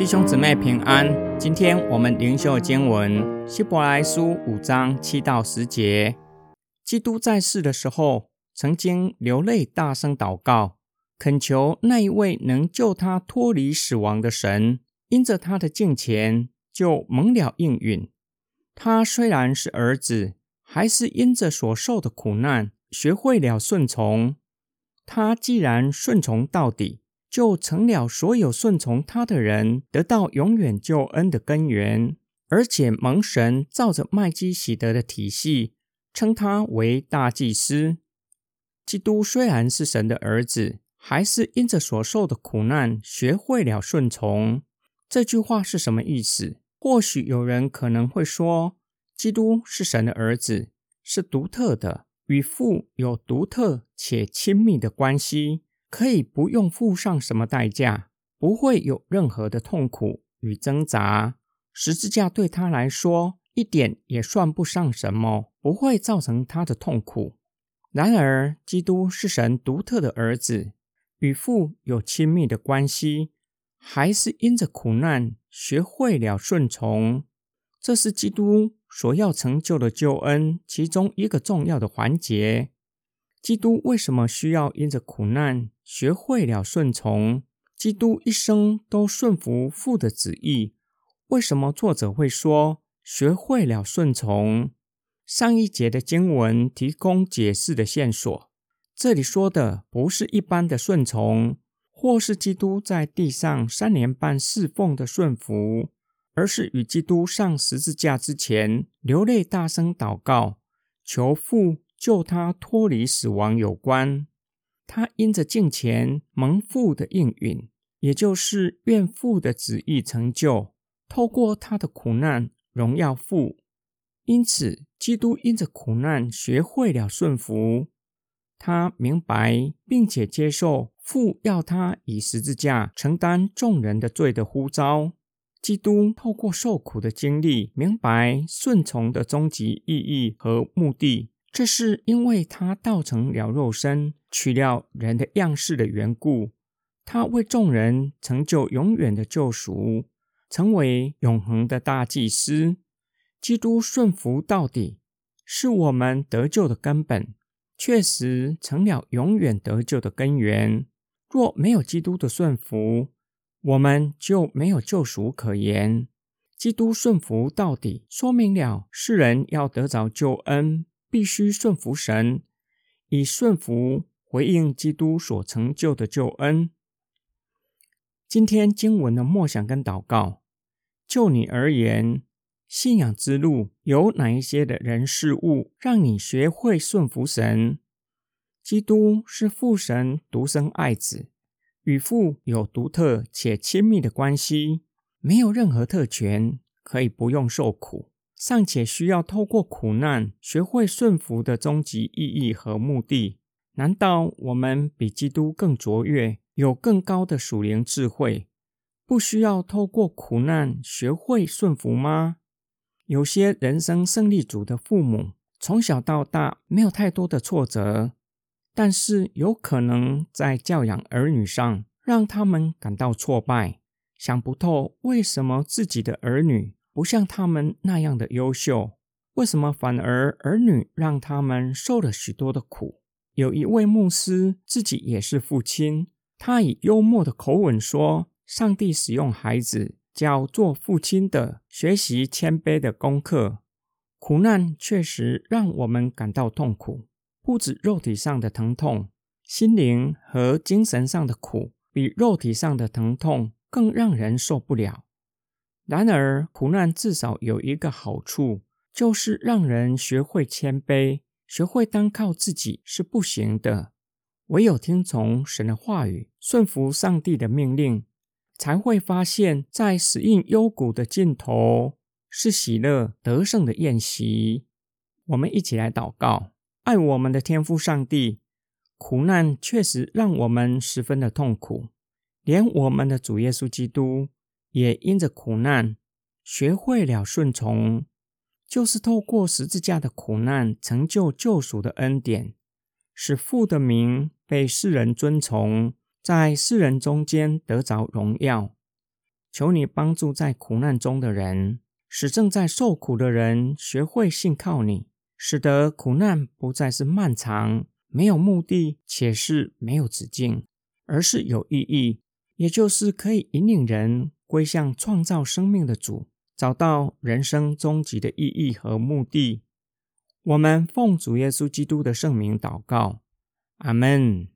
弟兄姊妹平安，今天我们灵修经文希伯来书五章七到十节。基督在世的时候，曾经流泪大声祷告，恳求那一位能救他脱离死亡的神，因着他的敬虔，就蒙了应允。他虽然是儿子，还是因着所受的苦难，学会了顺从。他既然顺从到底，就成了所有顺从他的人得到永远救恩的根源，而且蒙神照着麦基喜德的体系称他为大祭司。基督虽然是神的儿子，还是因着所受的苦难学会了顺从。这句话是什么意思？或许有人可能会说，基督是神的儿子，是独特的，与父有独特且亲密的关系。可以不用付上什么代价，不会有任何的痛苦与挣扎。十字架对他来说一点也算不上什么，不会造成他的痛苦。然而，基督是神独特的儿子，与父有亲密的关系，还是因着苦难学会了顺从。这是基督所要成就的救恩其中一个重要的环节。基督为什么需要因着苦难学会了顺从？基督一生都顺服父的旨意。为什么作者会说学会了顺从？上一节的经文提供解释的线索。这里说的不是一般的顺从，或是基督在地上三年半侍奉的顺服，而是与基督上十字架之前流泪大声祷告，求父。救他脱离死亡有关，他因着敬虔蒙父的应允，也就是愿父的旨意成就，透过他的苦难荣耀父。因此，基督因着苦难学会了顺服，他明白并且接受父要他以十字架承担众人的罪的呼召。基督透过受苦的经历，明白顺从的终极意义和目的。这是因为他道成了肉身，取了人的样式的缘故。他为众人成就永远的救赎，成为永恒的大祭司。基督顺服到底，是我们得救的根本，确实成了永远得救的根源。若没有基督的顺服，我们就没有救赎可言。基督顺服到底，说明了世人要得着救恩。必须顺服神，以顺服回应基督所成就的救恩。今天经文的默想跟祷告，就你而言，信仰之路有哪一些的人事物，让你学会顺服神？基督是父神独生爱子，与父有独特且亲密的关系，没有任何特权，可以不用受苦。尚且需要透过苦难学会顺服的终极意义和目的，难道我们比基督更卓越，有更高的属灵智慧，不需要透过苦难学会顺服吗？有些人生胜利组的父母，从小到大没有太多的挫折，但是有可能在教养儿女上让他们感到挫败，想不透为什么自己的儿女。不像他们那样的优秀，为什么反而儿女让他们受了许多的苦？有一位牧师自己也是父亲，他以幽默的口吻说：“上帝使用孩子教做父亲的学习谦卑的功课。苦难确实让我们感到痛苦，不止肉体上的疼痛，心灵和精神上的苦比肉体上的疼痛更让人受不了。”然而，苦难至少有一个好处，就是让人学会谦卑，学会单靠自己是不行的。唯有听从神的话语，顺服上帝的命令，才会发现，在死荫幽谷的尽头是喜乐得胜的宴席。我们一起来祷告：爱我们的天父上帝，苦难确实让我们十分的痛苦，连我们的主耶稣基督。也因着苦难，学会了顺从，就是透过十字架的苦难，成就救赎的恩典，使父的名被世人尊崇，在世人中间得着荣耀。求你帮助在苦难中的人，使正在受苦的人学会信靠你，使得苦难不再是漫长、没有目的且是没有止境，而是有意义，也就是可以引领人归向创造生命的主，找到人生终极的意义和目的。我们奉主耶稣基督的圣名祷告，阿门。